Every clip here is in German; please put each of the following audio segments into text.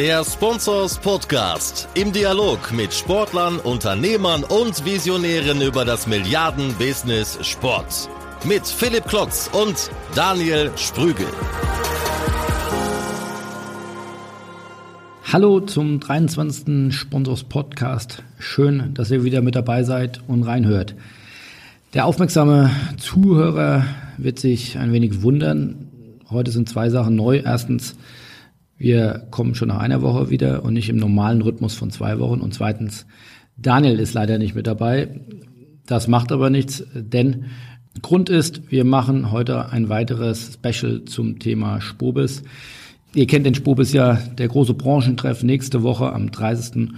Der Sponsors Podcast im Dialog mit Sportlern, Unternehmern und Visionären über das Milliarden-Business Sport. Mit Philipp Klotz und Daniel Sprügel. Hallo zum 23. Sponsors Podcast. Schön, dass ihr wieder mit dabei seid und reinhört. Der aufmerksame Zuhörer wird sich ein wenig wundern. Heute sind zwei Sachen neu. Erstens, wir kommen schon nach einer Woche wieder und nicht im normalen Rhythmus von zwei Wochen. Und zweitens, Daniel ist leider nicht mit dabei. Das macht aber nichts, denn Grund ist, wir machen heute ein weiteres Special zum Thema Spobis. Ihr kennt den Spobis ja, der große Branchentreff nächste Woche am 30.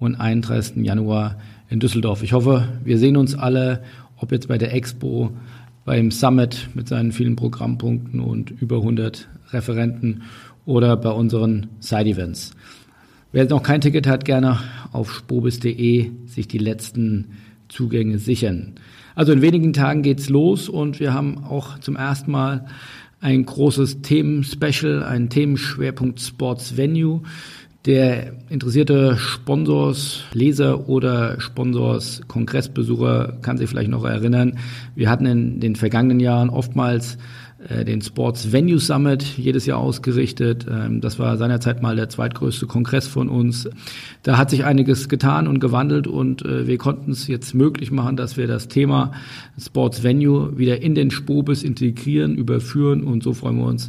und 31. Januar in Düsseldorf. Ich hoffe, wir sehen uns alle, ob jetzt bei der Expo, beim Summit mit seinen vielen Programmpunkten und über 100 Referenten oder bei unseren Side-Events. Wer noch kein Ticket hat, gerne auf spobis.de sich die letzten Zugänge sichern. Also in wenigen Tagen geht's los und wir haben auch zum ersten Mal ein großes Themen-Special, einen Themenschwerpunkt Sports Venue. Der interessierte Sponsors, Leser oder Sponsors, Kongressbesucher kann sich vielleicht noch erinnern. Wir hatten in den vergangenen Jahren oftmals den Sports Venue Summit jedes Jahr ausgerichtet. Ähm, das war seinerzeit mal der zweitgrößte Kongress von uns. Da hat sich einiges getan und gewandelt und äh, wir konnten es jetzt möglich machen, dass wir das Thema Sports Venue wieder in den Spobis integrieren, überführen und so freuen wir uns,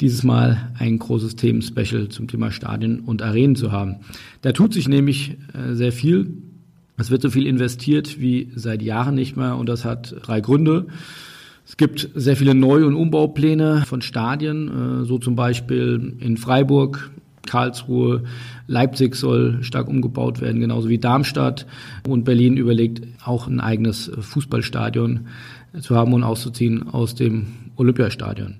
dieses Mal ein großes Themen-Special zum Thema Stadien und Arenen zu haben. Da tut sich nämlich äh, sehr viel. Es wird so viel investiert wie seit Jahren nicht mehr und das hat drei Gründe. Es gibt sehr viele Neu- und Umbaupläne von Stadien, äh, so zum Beispiel in Freiburg, Karlsruhe, Leipzig soll stark umgebaut werden, genauso wie Darmstadt. Und Berlin überlegt auch ein eigenes Fußballstadion zu haben und auszuziehen aus dem Olympiastadion.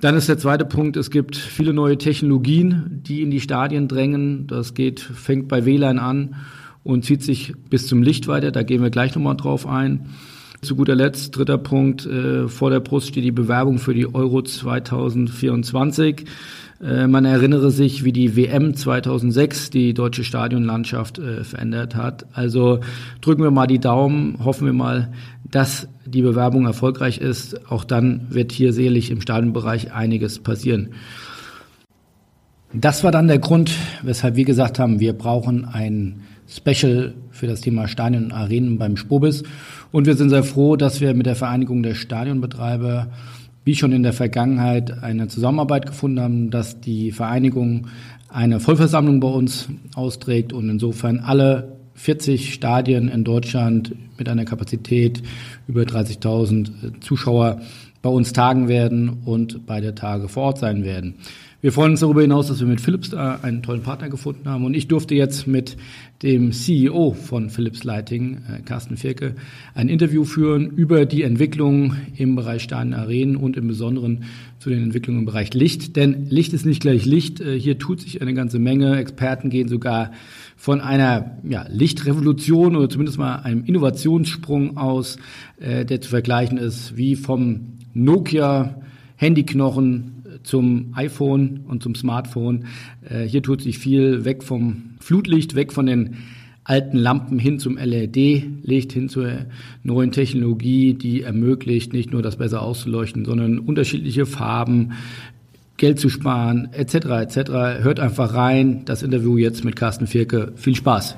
Dann ist der zweite Punkt, es gibt viele neue Technologien, die in die Stadien drängen. Das geht, fängt bei WLAN an und zieht sich bis zum Licht weiter. Da gehen wir gleich nochmal drauf ein. Zu guter Letzt, dritter Punkt, äh, vor der Brust steht die Bewerbung für die Euro 2024. Äh, man erinnere sich, wie die WM 2006 die deutsche Stadionlandschaft äh, verändert hat. Also drücken wir mal die Daumen, hoffen wir mal, dass die Bewerbung erfolgreich ist. Auch dann wird hier sicherlich im Stadionbereich einiges passieren. Das war dann der Grund, weshalb wir gesagt haben, wir brauchen ein Special für das Thema Stadien und Arenen beim Spobis. Und wir sind sehr froh, dass wir mit der Vereinigung der Stadionbetreiber wie schon in der Vergangenheit eine Zusammenarbeit gefunden haben, dass die Vereinigung eine Vollversammlung bei uns austrägt und insofern alle 40 Stadien in Deutschland mit einer Kapazität über 30.000 Zuschauer bei uns tagen werden und beide Tage vor Ort sein werden. Wir freuen uns darüber hinaus, dass wir mit Philips da einen tollen Partner gefunden haben. Und ich durfte jetzt mit dem CEO von Philips Lighting, äh, Carsten Firke, ein Interview führen über die Entwicklung im Bereich Stadien Arenen und im Besonderen zu den Entwicklungen im Bereich Licht. Denn Licht ist nicht gleich Licht. Äh, hier tut sich eine ganze Menge. Experten gehen sogar von einer ja, Lichtrevolution oder zumindest mal einem Innovationssprung aus, äh, der zu vergleichen ist wie vom Nokia Handyknochen zum iPhone und zum Smartphone. Äh, hier tut sich viel weg vom Flutlicht, weg von den alten Lampen hin zum LED-Licht, hin zur neuen Technologie, die ermöglicht, nicht nur das besser auszuleuchten, sondern unterschiedliche Farben, Geld zu sparen, etc. etc. Hört einfach rein. Das Interview jetzt mit Carsten Firke. Viel Spaß.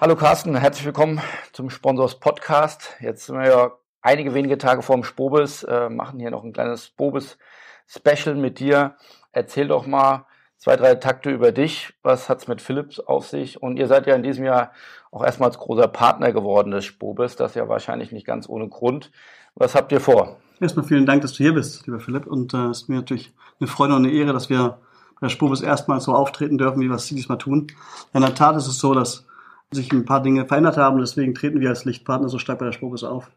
Hallo Carsten, herzlich willkommen zum Sponsors Podcast. Jetzt sind wir ja einige wenige Tage vor dem Spobis, äh, machen hier noch ein kleines Spobis-Special mit dir. Erzähl doch mal zwei, drei Takte über dich. Was hat's mit Philips auf sich? Und ihr seid ja in diesem Jahr auch erstmals großer Partner geworden des Spobis. Das ja wahrscheinlich nicht ganz ohne Grund. Was habt ihr vor? Erstmal vielen Dank, dass du hier bist, lieber Philipp. Und es äh, ist mir natürlich eine Freude und eine Ehre, dass wir bei der Spobis erstmals so auftreten dürfen, wie wir es diesmal tun. In der Tat ist es so, dass sich ein paar Dinge verändert haben. Deswegen treten wir als Lichtpartner so stark bei der Spobis auf.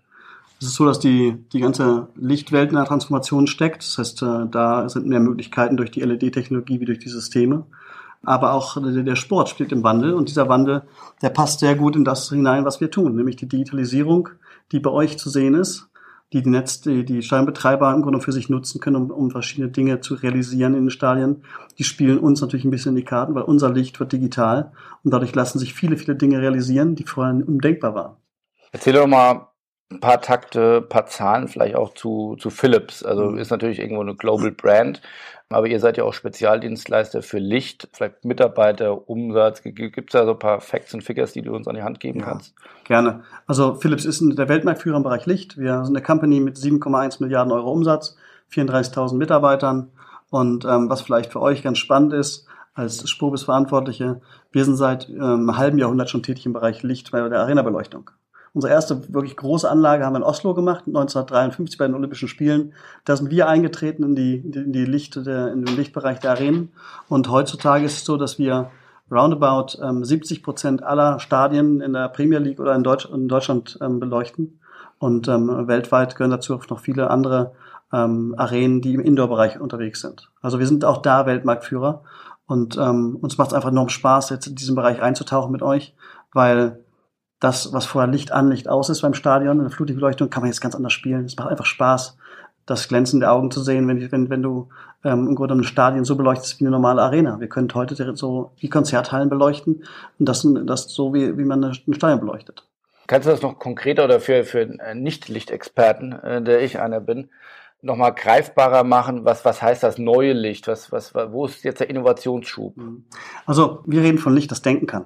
Es ist so, dass die, die ganze Lichtwelt in der Transformation steckt. Das heißt, äh, da sind mehr Möglichkeiten durch die LED-Technologie wie durch die Systeme. aber auch der Sport spielt im Wandel und dieser Wandel, der passt sehr gut in das hinein, was wir tun, nämlich die Digitalisierung, die bei euch zu sehen ist, die die Netz, die, die Stadionbetreiber im Grunde für sich nutzen können, um, um verschiedene Dinge zu realisieren in den Stadien. Die spielen uns natürlich ein bisschen in die Karten, weil unser Licht wird digital und dadurch lassen sich viele, viele Dinge realisieren, die vorher undenkbar waren. Erzähl doch mal ein paar Takte, ein paar Zahlen vielleicht auch zu, zu Philips. Also mhm. ist natürlich irgendwo eine Global Brand, aber ihr seid ja auch Spezialdienstleister für Licht, vielleicht Mitarbeiter, Umsatz. Gibt es da so ein paar Facts und Figures, die du uns an die Hand geben ja, kannst? Gerne. Also Philips ist der Weltmarktführer im Bereich Licht. Wir sind eine Company mit 7,1 Milliarden Euro Umsatz, 34.000 Mitarbeitern. Und ähm, was vielleicht für euch ganz spannend ist, als Spobis-Verantwortliche, wir sind seit ähm, einem halben Jahrhundert schon tätig im Bereich Licht bei der Arena-Beleuchtung. Unsere erste wirklich große Anlage haben wir in Oslo gemacht, 1953 bei den Olympischen Spielen. Da sind wir eingetreten in, die, in, die Licht, der, in den Lichtbereich der Arenen. Und heutzutage ist es so, dass wir roundabout ähm, 70 Prozent aller Stadien in der Premier League oder in, Deutsch, in Deutschland ähm, beleuchten. Und ähm, weltweit gehören dazu noch viele andere ähm, Arenen, die im Indoor-Bereich unterwegs sind. Also wir sind auch da Weltmarktführer. Und ähm, uns macht es einfach enorm Spaß, jetzt in diesen Bereich einzutauchen mit euch, weil das, was vorher Licht an, Licht aus ist beim Stadion, in der Flutlichtbeleuchtung, kann man jetzt ganz anders spielen. Es macht einfach Spaß, das Glänzen der Augen zu sehen, wenn, wenn, wenn du ähm, im Grunde ein Stadion so beleuchtest wie eine normale Arena. Wir können heute so wie Konzerthallen beleuchten und das, das so, wie, wie man ein Stadion beleuchtet. Kannst du das noch konkreter oder für, für Nicht-Lichtexperten, äh, der ich einer bin, nochmal greifbarer machen? Was, was heißt das neue Licht? Was, was, wo ist jetzt der Innovationsschub? Also wir reden von Licht, das denken kann.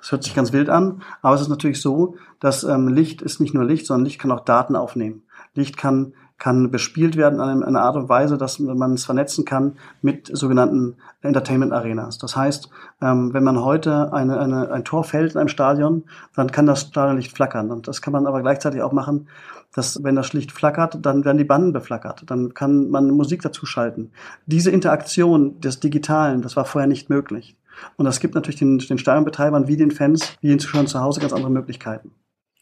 Das hört sich ganz wild an, aber es ist natürlich so, dass ähm, Licht ist nicht nur Licht, sondern Licht kann auch Daten aufnehmen. Licht kann kann bespielt werden an einer Art und Weise, dass man es vernetzen kann mit sogenannten Entertainment Arenas. Das heißt, ähm, wenn man heute eine, eine, ein Tor fällt in einem Stadion, dann kann das Stadionlicht flackern. Und das kann man aber gleichzeitig auch machen, dass wenn das Licht flackert, dann werden die Banden beflackert. Dann kann man Musik dazu schalten. Diese Interaktion des Digitalen, das war vorher nicht möglich. Und das gibt natürlich den, den Stadionbetreibern wie den Fans, wie den Zuschauern zu Hause ganz andere Möglichkeiten.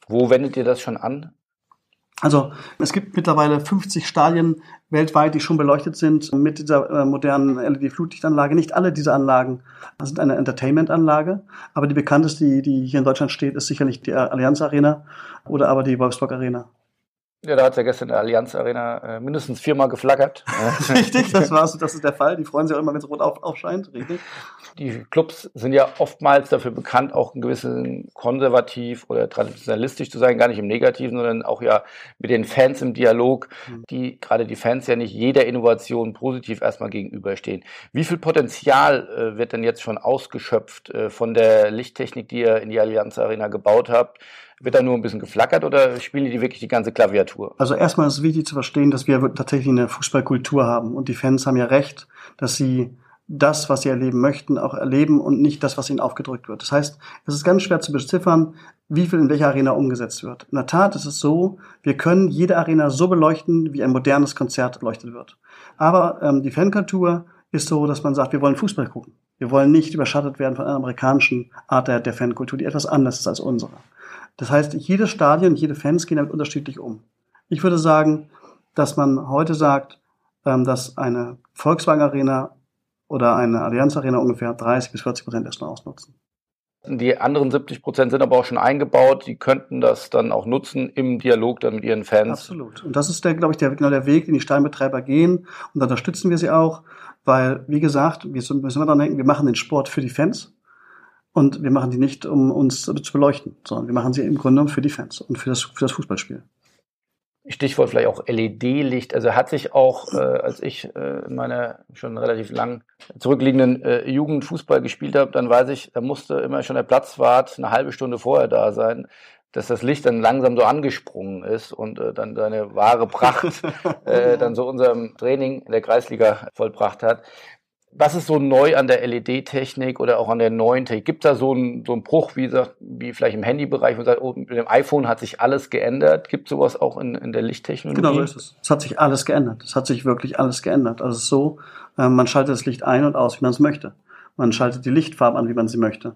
Wo wendet ihr das schon an? Also es gibt mittlerweile 50 Stadien weltweit, die schon beleuchtet sind mit dieser äh, modernen LED-Flutlichtanlage. Nicht alle diese Anlagen sind eine Entertainment-Anlage, aber die bekannteste, die, die hier in Deutschland steht, ist sicherlich die Allianz Arena oder aber die Wolfsburg Arena. Ja, da hat es ja gestern in der Allianz Arena äh, mindestens viermal geflackert. richtig, das war's, das ist der Fall. Die freuen sich auch immer, wenn es rot auf, aufscheint, richtig. Die Clubs sind ja oftmals dafür bekannt, auch ein gewissen konservativ oder traditionalistisch zu sein, gar nicht im Negativen, sondern auch ja mit den Fans im Dialog, mhm. die gerade die Fans ja nicht jeder Innovation positiv erstmal gegenüberstehen. Wie viel Potenzial äh, wird denn jetzt schon ausgeschöpft äh, von der Lichttechnik, die ihr in die Allianz Arena gebaut habt? Wird da nur ein bisschen geflackert oder spielen die wirklich die ganze Klaviatur? Also erstmal ist es wichtig zu verstehen, dass wir tatsächlich eine Fußballkultur haben und die Fans haben ja recht, dass sie das, was sie erleben möchten, auch erleben und nicht das, was ihnen aufgedrückt wird. Das heißt, es ist ganz schwer zu beziffern, wie viel in welcher Arena umgesetzt wird. In der Tat ist es so, wir können jede Arena so beleuchten, wie ein modernes Konzert beleuchtet wird. Aber ähm, die Fankultur ist so, dass man sagt, wir wollen Fußball gucken. Wir wollen nicht überschattet werden von einer amerikanischen Art der, der Fankultur, die etwas anders ist als unsere. Das heißt, jedes Stadion, jede Fans gehen damit unterschiedlich um. Ich würde sagen, dass man heute sagt, ähm, dass eine Volkswagen Arena oder eine Allianz Arena ungefähr 30 bis 40 Prozent erstmal ausnutzen. Die anderen 70 Prozent sind aber auch schon eingebaut. Die könnten das dann auch nutzen im Dialog dann mit ihren Fans. Absolut. Und das ist der, glaube ich, der, genau der Weg, den die Steinbetreiber gehen. Und da unterstützen wir sie auch, weil, wie gesagt, wir müssen immer daran denken, wir machen den Sport für die Fans. Und wir machen die nicht, um uns zu beleuchten, sondern wir machen sie im Grunde für die Fans und für das, für das Fußballspiel. Stichwort vielleicht auch LED-Licht. Also hat sich auch, äh, als ich äh, in meiner schon relativ lang zurückliegenden äh, Jugend Fußball gespielt habe, dann weiß ich, da musste immer schon der Platzwart eine halbe Stunde vorher da sein, dass das Licht dann langsam so angesprungen ist und äh, dann seine wahre Pracht äh, dann so unserem Training in der Kreisliga vollbracht hat. Was ist so neu an der LED-Technik oder auch an der neuen Technik? Gibt da so einen, so Bruch, wie, sagt, wie vielleicht im Handybereich, wo man sagt, oh, mit dem iPhone hat sich alles geändert? Gibt es sowas auch in, in der Lichttechnologie? Genau so ist es. Es hat sich alles geändert. Es hat sich wirklich alles geändert. Also es ist so, äh, man schaltet das Licht ein und aus, wie man es möchte. Man schaltet die Lichtfarbe an, wie man sie möchte.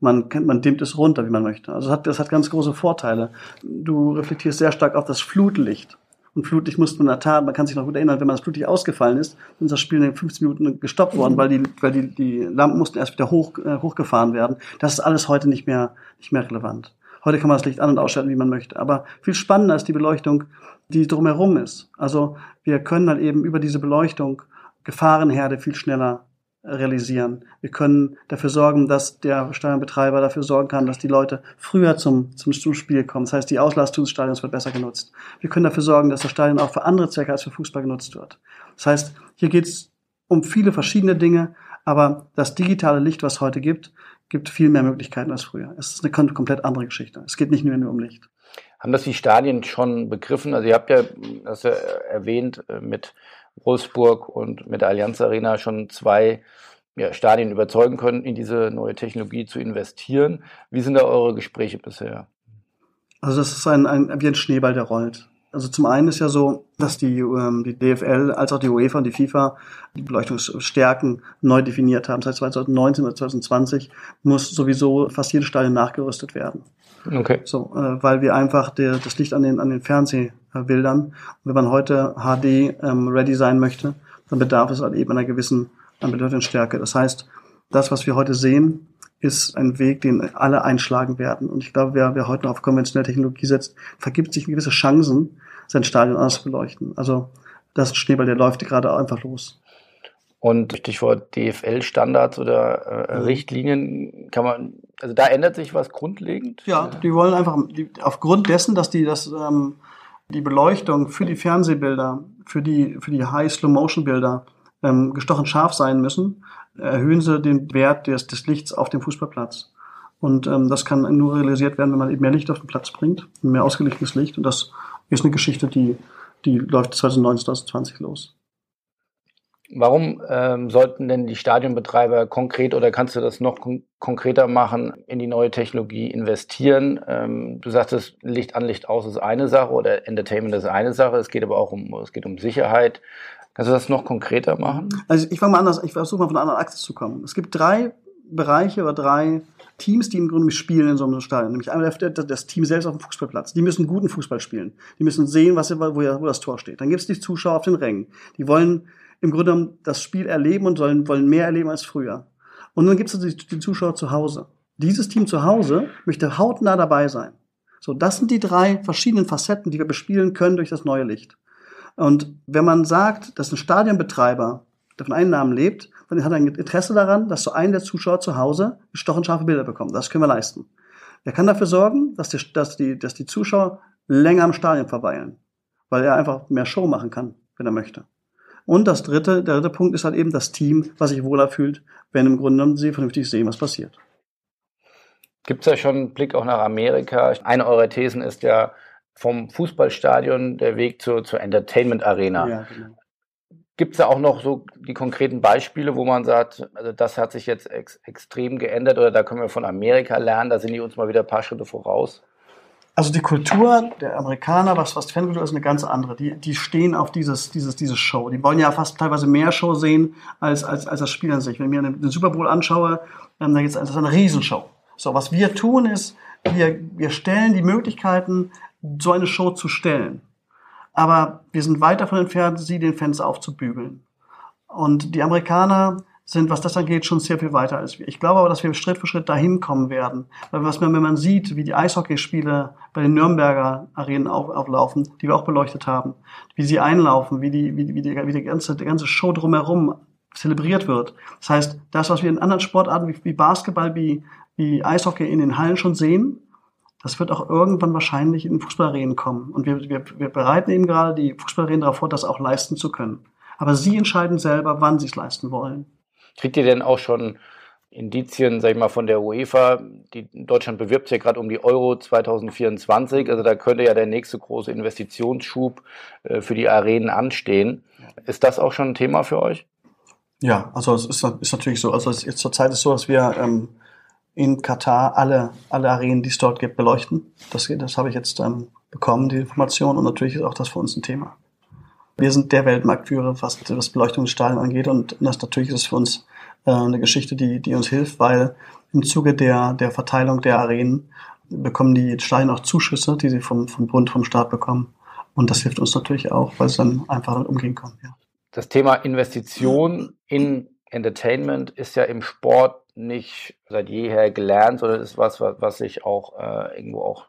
Man, man dimmt es runter, wie man möchte. Also es hat, das hat ganz große Vorteile. Du reflektierst sehr stark auf das Flutlicht. Und Flutlicht musste man in der Tat, man kann sich noch gut erinnern, wenn man das Flutlicht ausgefallen ist, dann ist das Spiel in 15 Minuten gestoppt worden, weil die, weil die, die Lampen mussten erst wieder hoch, äh, hochgefahren werden. Das ist alles heute nicht mehr, nicht mehr relevant. Heute kann man das Licht an- und ausschalten, wie man möchte. Aber viel spannender ist die Beleuchtung, die drumherum ist. Also wir können dann eben über diese Beleuchtung Gefahrenherde viel schneller realisieren. Wir können dafür sorgen, dass der Stadionbetreiber dafür sorgen kann, dass die Leute früher zum, zum Spiel kommen. Das heißt, die Auslastung des Stadions wird besser genutzt. Wir können dafür sorgen, dass das Stadion auch für andere Zwecke als für Fußball genutzt wird. Das heißt, hier geht es um viele verschiedene Dinge, aber das digitale Licht, was heute gibt, gibt viel mehr Möglichkeiten als früher. Es ist eine komplett andere Geschichte. Es geht nicht nur um Licht. Haben das die Stadien schon begriffen? Also ihr habt ja, das ja erwähnt, äh, mit Wolfsburg und mit der Allianz Arena schon zwei ja, Stadien überzeugen können, in diese neue Technologie zu investieren. Wie sind da eure Gespräche bisher? Also das ist ein, ein wie ein Schneeball, der rollt. Also zum einen ist ja so, dass die, ähm, die DFL als auch die UEFA und die FIFA die Beleuchtungsstärken neu definiert haben. Seit 2019 oder 2020 muss sowieso fast jedes Stadion nachgerüstet werden. Okay. So, äh, weil wir einfach der, das Licht an den, an den Fernsehbildern, und wenn man heute HD ähm, ready sein möchte, dann bedarf es halt eben einer gewissen an Beleuchtungsstärke. Das heißt, das, was wir heute sehen, ist ein Weg, den alle einschlagen werden. Und ich glaube, wer, wer heute noch auf konventionelle Technologie setzt, vergibt sich gewisse Chancen, sein Stadion anders zu beleuchten. Also das Schneeball, der läuft gerade einfach los. Und Stichwort DFL-Standards oder äh. Richtlinien, kann man, also da ändert sich was grundlegend? Ja, die wollen einfach, die, aufgrund dessen, dass die das, ähm, die Beleuchtung für die Fernsehbilder, für die, für die High-Slow-Motion-Bilder ähm, gestochen scharf sein müssen, erhöhen sie den Wert des, des Lichts auf dem Fußballplatz. Und ähm, das kann nur realisiert werden, wenn man eben mehr Licht auf den Platz bringt, mehr ausgelegtes Licht. Und das ist eine Geschichte, die, die läuft 2019, 2020 los. Warum ähm, sollten denn die Stadionbetreiber konkret oder kannst du das noch kon konkreter machen, in die neue Technologie investieren? Ähm, du sagtest, Licht an, Licht aus ist eine Sache oder Entertainment ist eine Sache. Es geht aber auch um, es geht um Sicherheit. Kannst du das noch konkreter machen? Also ich fange mal anders, ich versuche mal von einer anderen Achse zu kommen. Es gibt drei Bereiche oder drei Teams, die im Grunde spielen in so einem Stadion. Nämlich einmal das Team selbst auf dem Fußballplatz. Die müssen guten Fußball spielen. Die müssen sehen, was, wo, wo das Tor steht. Dann gibt es die Zuschauer auf den Rängen. Die wollen im Grunde das Spiel erleben und sollen, wollen mehr erleben als früher. Und dann gibt es die, die Zuschauer zu Hause. Dieses Team zu Hause möchte hautnah dabei sein. So, das sind die drei verschiedenen Facetten, die wir bespielen können durch das neue Licht. Und wenn man sagt, dass ein Stadionbetreiber der von Einnahmen lebt, dann hat er ein Interesse daran, dass so ein der Zuschauer zu Hause stochenscharfe Bilder bekommt. Das können wir leisten. Er kann dafür sorgen, dass die, dass die, dass die Zuschauer länger am Stadion verweilen, weil er einfach mehr Show machen kann, wenn er möchte. Und das dritte, der dritte Punkt ist halt eben das Team, was sich wohler fühlt, wenn im Grunde genommen sie vernünftig sehen, was passiert. Gibt es ja schon einen Blick auch nach Amerika? Eine eurer Thesen ist ja vom Fußballstadion der Weg zur, zur Entertainment-Arena. Ja, genau. Gibt es da auch noch so die konkreten Beispiele, wo man sagt, also das hat sich jetzt ex extrem geändert oder da können wir von Amerika lernen, da sind die uns mal wieder ein paar Schritte voraus? Also die Kultur der Amerikaner, was, was Fankultur ist, eine ganz andere. Die, die stehen auf dieses, dieses, dieses Show. Die wollen ja fast teilweise mehr Show sehen als, als, als das Spiel an sich. Wenn ich mir den Super Bowl anschaue, ähm, da geht's, das ist eine Riesenshow. So, was wir tun ist, wir, wir stellen die Möglichkeiten, so eine Show zu stellen. Aber wir sind weit davon entfernt, sie den Fans aufzubügeln. Und die Amerikaner sind, was das angeht, schon sehr viel weiter als wir. Ich glaube aber, dass wir Schritt für Schritt dahin kommen werden. Weil was man, wenn man sieht, wie die Eishockeyspiele bei den Nürnberger Arenen auf, auflaufen, die wir auch beleuchtet haben, wie sie einlaufen, wie die, wie, wie die, wie die ganze, die ganze Show drumherum zelebriert wird. Das heißt, das, was wir in anderen Sportarten wie, wie Basketball, wie, wie Eishockey in den Hallen schon sehen, das wird auch irgendwann wahrscheinlich in den Fußballarenen kommen. Und wir, wir, wir bereiten eben gerade die Fußballarenen darauf vor, das auch leisten zu können. Aber sie entscheiden selber, wann sie es leisten wollen. Kriegt ihr denn auch schon Indizien, sag ich mal, von der UEFA? Die Deutschland bewirbt sich ja gerade um die Euro 2024. Also da könnte ja der nächste große Investitionsschub äh, für die Arenen anstehen. Ist das auch schon ein Thema für euch? Ja, also es ist, ist natürlich so. Also es ist zurzeit ist so, dass wir ähm, in Katar alle, alle Arenen, die es dort gibt, beleuchten. Das, das habe ich jetzt ähm, bekommen, die Information. Und natürlich ist auch das für uns ein Thema. Wir sind der Weltmarktführer, was das Beleuchtungsstadion angeht. Und das natürlich ist für uns äh, eine Geschichte, die, die uns hilft, weil im Zuge der, der Verteilung der Arenen bekommen die Stadien auch Zuschüsse, die sie vom, vom Bund, vom Staat bekommen. Und das hilft uns natürlich auch, weil es dann einfach umgehen kann. Ja. Das Thema Investition in Entertainment ist ja im Sport nicht seit jeher gelernt, sondern ist was, was, sich auch äh, irgendwo auch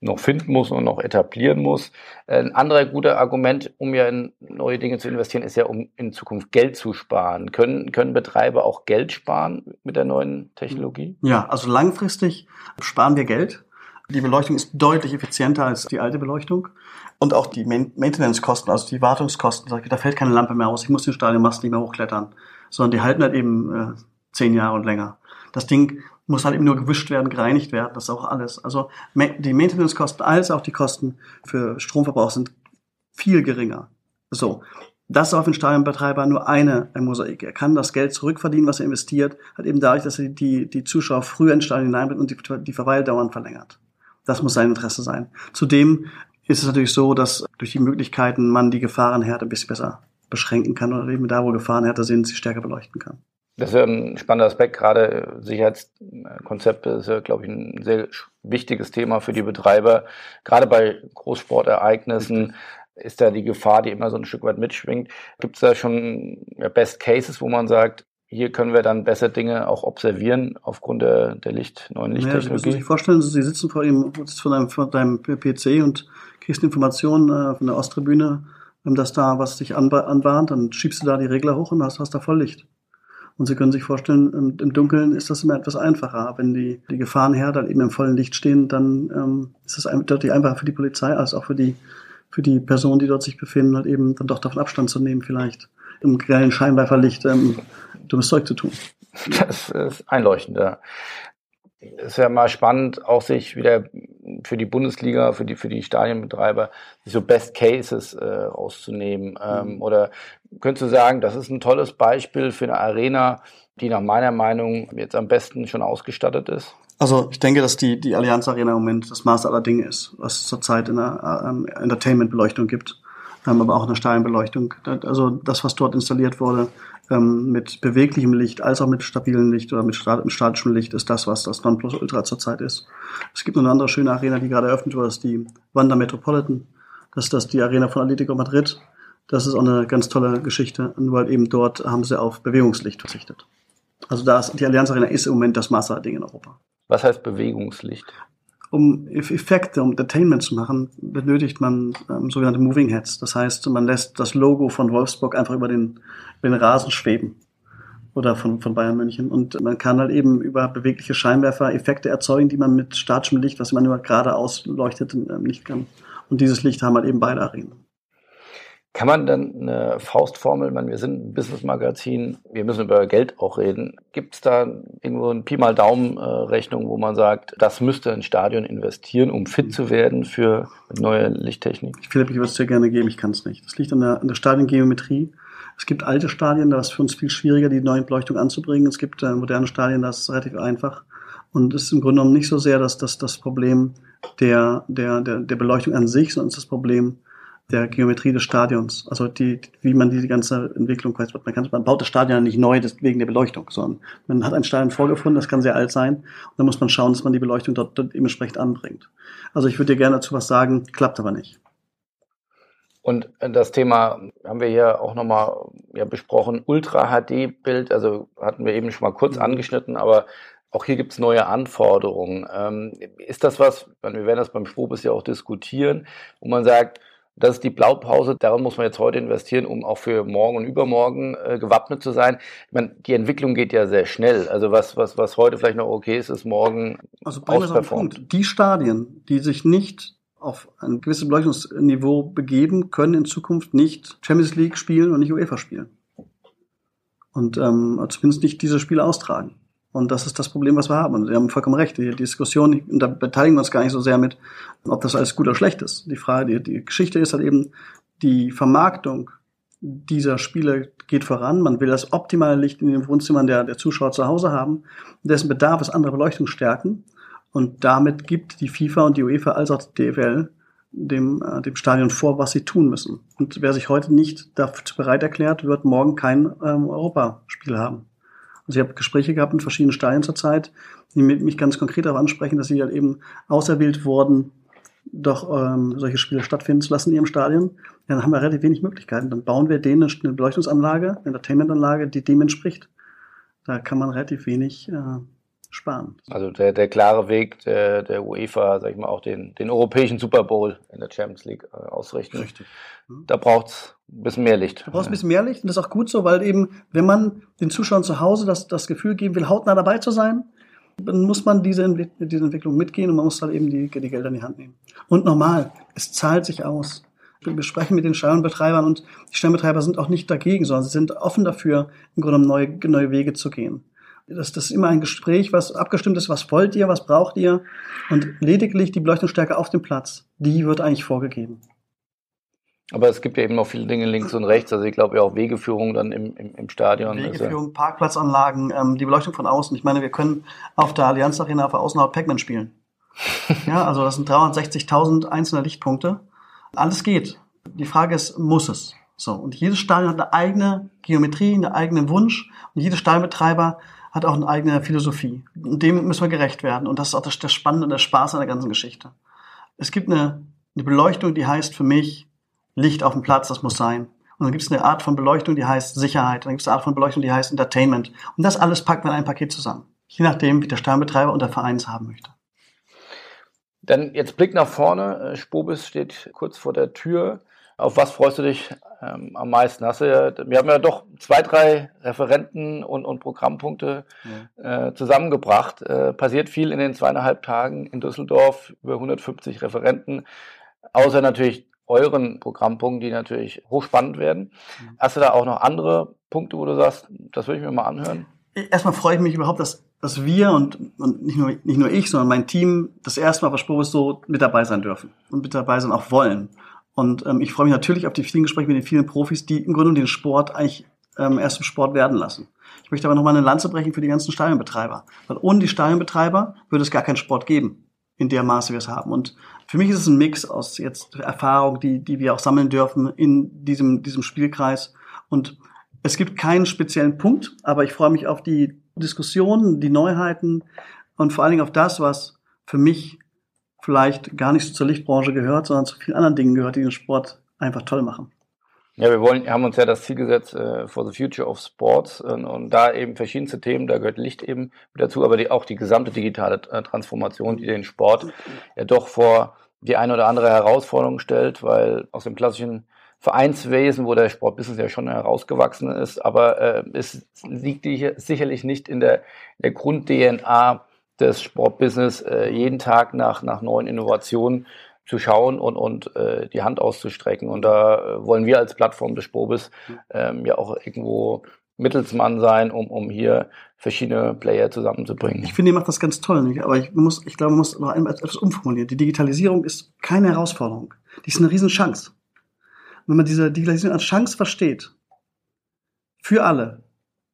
noch finden muss und noch etablieren muss. Ein anderer guter Argument, um ja in neue Dinge zu investieren, ist ja, um in Zukunft Geld zu sparen. Können, können Betreiber auch Geld sparen mit der neuen Technologie? Ja, also langfristig sparen wir Geld. Die Beleuchtung ist deutlich effizienter als die alte Beleuchtung. Und auch die Maintenance-Kosten, also die Wartungskosten, da fällt keine Lampe mehr aus. Ich muss den Stadionmast nicht mehr hochklettern, sondern die halten halt eben äh, zehn Jahre und länger. Das Ding muss halt eben nur gewischt werden, gereinigt werden, das ist auch alles. Also die Maintenance-Kosten als auch die Kosten für Stromverbrauch sind viel geringer. So. Das ist auf den Stadionbetreiber nur eine Mosaik. Er kann das Geld zurückverdienen, was er investiert, halt eben dadurch, dass er die, die Zuschauer früher ins Stadion hineinbringt und die, die Verweildauern verlängert. Das muss sein Interesse sein. Zudem ist es natürlich so, dass durch die Möglichkeiten man die Gefahrenhärte ein bisschen besser beschränken kann oder eben da, wo Gefahrenhärte sind, sie stärker beleuchten kann. Das ist ja ein spannender Aspekt. Gerade Sicherheitskonzepte ist ja, glaube ich, ein sehr wichtiges Thema für die Betreiber. Gerade bei Großsportereignissen ist da die Gefahr, die immer so ein Stück weit mitschwingt. Gibt es da schon Best Cases, wo man sagt, hier können wir dann besser Dinge auch observieren aufgrund der, der Licht, neuen Lichttechnologie? Ja, Sie müssen sich vorstellen, Sie sitzen vor, Ihrem, vor, deinem, vor deinem PC und kriegst Informationen äh, von der Osttribüne, dass da was dich anwarnt, dann schiebst du da die Regler hoch und hast, hast da voll Licht. Und Sie können sich vorstellen, im, Dunkeln ist das immer etwas einfacher. Wenn die, die Gefahrenherde dann eben im vollen Licht stehen, dann ähm, ist es deutlich einfacher für die Polizei als auch für die, für die Personen, die dort sich befinden, halt eben dann doch davon Abstand zu nehmen, vielleicht im grellen Scheinwerferlicht ähm, dummes Zeug zu tun. Das ist einleuchtender ist ja mal spannend, auch sich wieder für die Bundesliga, für die, für die Stadionbetreiber, sich so Best Cases äh, rauszunehmen. Ähm, mhm. Oder könntest du sagen, das ist ein tolles Beispiel für eine Arena, die nach meiner Meinung jetzt am besten schon ausgestattet ist? Also ich denke, dass die, die Allianz Arena im Moment das Maß aller Dinge ist, was es zurzeit in der ähm, Entertainment-Beleuchtung gibt, ähm, aber auch in der Stadionbeleuchtung. Also das, was dort installiert wurde, ähm, mit beweglichem Licht als auch mit stabilem Licht oder mit statischem Licht ist das, was das Nonplusultra zurzeit ist. Es gibt noch eine andere schöne Arena, die gerade eröffnet wurde, das ist die Wanda Metropolitan. Das ist das die Arena von Atletico Madrid. Das ist auch eine ganz tolle Geschichte, weil eben dort haben sie auf Bewegungslicht verzichtet. Also da ist, die Allianz Arena ist im Moment das Maß aller Dinge in Europa. Was heißt Bewegungslicht? um Effekte, um Entertainment zu machen, benötigt man ähm, sogenannte Moving Heads. Das heißt, man lässt das Logo von Wolfsburg einfach über den, über den Rasen schweben oder von, von Bayern München. Und man kann halt eben über bewegliche Scheinwerfer Effekte erzeugen, die man mit statischem Licht, was man nur gerade ausleuchtet, ähm, nicht kann. Und dieses Licht haben halt eben beide Arenen. Kann man dann eine Faustformel, man, wir sind ein Business-Magazin, wir müssen über Geld auch reden. Gibt es da irgendwo eine Pi mal Daumen-Rechnung, wo man sagt, das müsste ein Stadion investieren, um fit zu werden für neue Lichttechnik? Philipp, ich würde es dir gerne geben, ich kann es nicht. Das liegt an der, an der Stadiongeometrie. Es gibt alte Stadien, da ist für uns viel schwieriger, die neue Beleuchtung anzubringen. Es gibt äh, moderne Stadien, da ist es relativ einfach. Und es ist im Grunde genommen nicht so sehr dass das, das Problem der, der, der, der Beleuchtung an sich, sondern es ist das Problem, der Geometrie des Stadions. Also die, wie man die ganze Entwicklung weiß. Man, kann, man baut das Stadion ja nicht neu wegen der Beleuchtung, sondern man hat ein Stadion vorgefunden, das kann sehr alt sein. Und dann muss man schauen, dass man die Beleuchtung dort, dort dementsprechend anbringt. Also ich würde dir gerne dazu was sagen, klappt aber nicht. Und das Thema haben wir hier auch nochmal ja, besprochen, Ultra-HD-Bild, also hatten wir eben schon mal kurz mhm. angeschnitten, aber auch hier gibt es neue Anforderungen. Ähm, ist das was, wir werden das beim Spobis ja auch diskutieren, wo man sagt, das ist die Blaupause. Daran muss man jetzt heute investieren, um auch für morgen und übermorgen äh, gewappnet zu sein. Ich meine, die Entwicklung geht ja sehr schnell. Also was, was, was heute vielleicht noch okay ist, ist morgen also Punkt. Die Stadien, die sich nicht auf ein gewisses Beleuchtungsniveau begeben, können in Zukunft nicht Champions League spielen und nicht UEFA spielen. Und ähm, zumindest nicht diese Spiele austragen. Und das ist das Problem, was wir haben. Und Sie haben vollkommen recht. Die Diskussion, da beteiligen wir uns gar nicht so sehr mit, ob das alles gut oder schlecht ist. Die Frage, die, die Geschichte ist halt eben, die Vermarktung dieser Spiele geht voran. Man will das optimale Licht in den Wohnzimmern der, der Zuschauer zu Hause haben. Dessen Bedarf ist andere Beleuchtungsstärken. Und damit gibt die FIFA und die UEFA als auch die DFL dem, äh, dem Stadion vor, was sie tun müssen. Und wer sich heute nicht dazu bereit erklärt, wird morgen kein ähm, Europaspiel haben. Also ich habe Gespräche gehabt mit verschiedenen Stadien zurzeit, die mich ganz konkret darauf ansprechen, dass sie halt eben auserwählt wurden, doch ähm, solche Spiele stattfinden zu lassen in ihrem Stadion, ja, dann haben wir relativ wenig Möglichkeiten. Dann bauen wir denen eine Beleuchtungsanlage, eine Entertainmentanlage, die dem entspricht. Da kann man relativ wenig äh, sparen. Also der, der klare Weg der, der UEFA, sag ich mal, auch den, den europäischen Super Bowl in der Champions League äh, ausrichten. Richtig. Da braucht's ein bisschen mehr Licht. Da brauchst ein bisschen mehr Licht und das ist auch gut so, weil eben, wenn man den Zuschauern zu Hause das, das Gefühl geben will, hautnah dabei zu sein, dann muss man diese, diese Entwicklung mitgehen und man muss halt eben die, die Gelder in die Hand nehmen. Und normal, es zahlt sich aus. Wir sprechen mit den Steuerbetreibern und die Steuerbetreiber sind auch nicht dagegen, sondern sie sind offen dafür, im Grunde neue, neue Wege zu gehen. Das, das ist immer ein Gespräch, was abgestimmt ist, was wollt ihr, was braucht ihr und lediglich die Beleuchtungsstärke auf dem Platz, die wird eigentlich vorgegeben. Aber es gibt ja eben noch viele Dinge links und rechts. Also ich glaube ja auch Wegeführung dann im, im, im Stadion. Also Wegeführung, Parkplatzanlagen, ähm, die Beleuchtung von außen. Ich meine, wir können auf der Allianz Arena auf der Außenhaut Pac-Man spielen. ja, also das sind 360.000 einzelne Lichtpunkte. Alles geht. Die Frage ist, muss es? So. Und jedes Stadion hat eine eigene Geometrie, einen eigenen Wunsch. Und jeder Stadionbetreiber hat auch eine eigene Philosophie. Und dem müssen wir gerecht werden. Und das ist auch das, das Spannende und der Spaß an der ganzen Geschichte. Es gibt eine, eine Beleuchtung, die heißt für mich, Licht auf dem Platz, das muss sein. Und dann gibt es eine Art von Beleuchtung, die heißt Sicherheit. dann gibt es eine Art von Beleuchtung, die heißt Entertainment. Und das alles packt man in ein Paket zusammen. Je nachdem, wie der Sternbetreiber und der Verein es haben möchte. Dann jetzt Blick nach vorne. Äh, Spobis steht kurz vor der Tür. Auf was freust du dich ähm, am meisten? Hast du ja, wir haben ja doch zwei, drei Referenten und, und Programmpunkte ja. äh, zusammengebracht. Äh, passiert viel in den zweieinhalb Tagen in Düsseldorf, über 150 Referenten. Außer natürlich euren Programmpunkten, die natürlich hochspannend werden. Mhm. Hast du da auch noch andere Punkte, wo du sagst, das würde ich mir mal anhören? Erstmal freue ich mich überhaupt, dass, dass wir und, und nicht, nur, nicht nur ich, sondern mein Team das erste Mal bei Spobis so mit dabei sein dürfen und mit dabei sein auch wollen. Und ähm, ich freue mich natürlich auf die vielen Gespräche mit den vielen Profis, die im Grunde den Sport eigentlich ähm, erst im Sport werden lassen. Ich möchte aber nochmal eine Lanze brechen für die ganzen Stadionbetreiber. Weil ohne die Stadionbetreiber würde es gar keinen Sport geben in der Maße wir es haben. Und für mich ist es ein Mix aus jetzt Erfahrung, die, die wir auch sammeln dürfen in diesem, diesem Spielkreis. Und es gibt keinen speziellen Punkt, aber ich freue mich auf die Diskussionen, die Neuheiten und vor allen Dingen auf das, was für mich vielleicht gar nicht zur Lichtbranche gehört, sondern zu vielen anderen Dingen gehört, die den Sport einfach toll machen. Ja, wir wollen, haben uns ja das Ziel gesetzt äh, for the future of sports und, und, da eben verschiedenste Themen, da gehört Licht eben dazu, aber die, auch die gesamte digitale äh, Transformation, die den Sport ja doch vor die eine oder andere Herausforderung stellt, weil aus dem klassischen Vereinswesen, wo der Sportbusiness ja schon herausgewachsen ist, aber äh, es liegt sicherlich nicht in der, der Grund-DNA des Sportbusiness, äh, jeden Tag nach, nach neuen Innovationen zu schauen und, und äh, die Hand auszustrecken. Und da äh, wollen wir als Plattform des Spobis ähm, ja auch irgendwo Mittelsmann sein, um, um hier verschiedene Player zusammenzubringen. Ich finde, ihr macht das ganz toll, nicht? aber ich, muss, ich glaube, man muss noch etwas umformulieren. Die Digitalisierung ist keine Herausforderung. Die ist eine Riesenchance. Wenn man diese Digitalisierung als Chance versteht, für alle,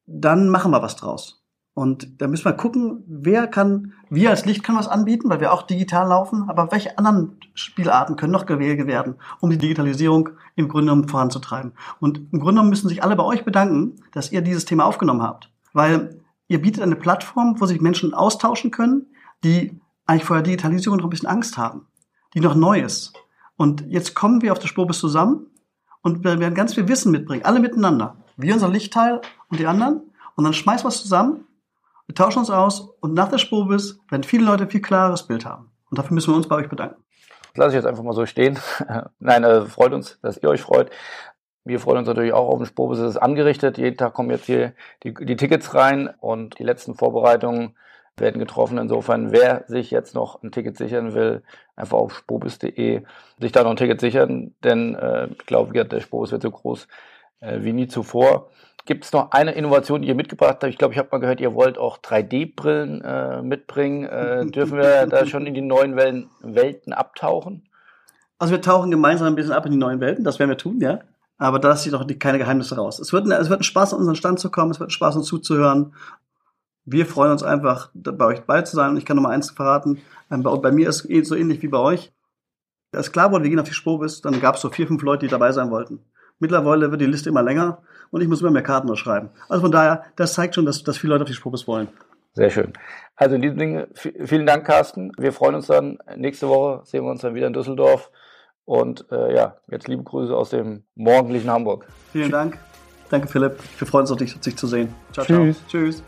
dann machen wir was draus. Und da müssen wir gucken, wer kann, wir als Licht können was anbieten, weil wir auch digital laufen, aber welche anderen Spielarten können noch gewählt werden, um die Digitalisierung im Grunde genommen voranzutreiben. Und im Grunde genommen müssen sich alle bei euch bedanken, dass ihr dieses Thema aufgenommen habt. Weil ihr bietet eine Plattform, wo sich Menschen austauschen können, die eigentlich vor der Digitalisierung noch ein bisschen Angst haben, die noch neu ist. Und jetzt kommen wir auf der Spur bis zusammen und wir werden ganz viel Wissen mitbringen, alle miteinander. Wir unser Lichtteil und die anderen. Und dann schmeißen wir es zusammen wir tauschen uns aus und nach der Spobis werden viele Leute ein viel klareres Bild haben. Und dafür müssen wir uns bei euch bedanken. Das lasse ich jetzt einfach mal so stehen. Nein, äh, freut uns, dass ihr euch freut. Wir freuen uns natürlich auch auf den Spobis. Es ist angerichtet. Jeden Tag kommen jetzt hier die, die Tickets rein und die letzten Vorbereitungen werden getroffen. Insofern, wer sich jetzt noch ein Ticket sichern will, einfach auf spobis.de sich da noch ein Ticket sichern, denn äh, ich glaube, der Spobis wird so groß äh, wie nie zuvor. Gibt es noch eine Innovation, die ihr mitgebracht habt? Ich glaube, ich habe mal gehört, ihr wollt auch 3D-Brillen äh, mitbringen. Äh, dürfen wir da schon in die neuen Welten, Welten abtauchen? Also wir tauchen gemeinsam ein bisschen ab in die neuen Welten, das werden wir tun, ja. Aber da ich doch keine Geheimnisse raus. Es wird, ein, es wird ein Spaß, an unseren Stand zu kommen, es wird ein Spaß, uns zuzuhören. Wir freuen uns einfach, bei euch dabei zu sein. Und ich kann noch mal eins verraten, ähm, bei, bei mir ist es eh so ähnlich wie bei euch. Als klar wurde, wir gehen auf die Spobis, dann gab es so vier, fünf Leute, die dabei sein wollten. Mittlerweile wird die Liste immer länger und ich muss immer mehr Karten schreiben. Also von daher, das zeigt schon, dass, dass viele Leute auf die Spobis wollen. Sehr schön. Also in diesem Sinne, vielen Dank, Carsten. Wir freuen uns dann. Nächste Woche sehen wir uns dann wieder in Düsseldorf. Und äh, ja, jetzt liebe Grüße aus dem morgendlichen Hamburg. Vielen Dank. Danke, Philipp. Wir freuen uns auf dich, dich zu sehen. Ciao, Tschüss. ciao. Tschüss.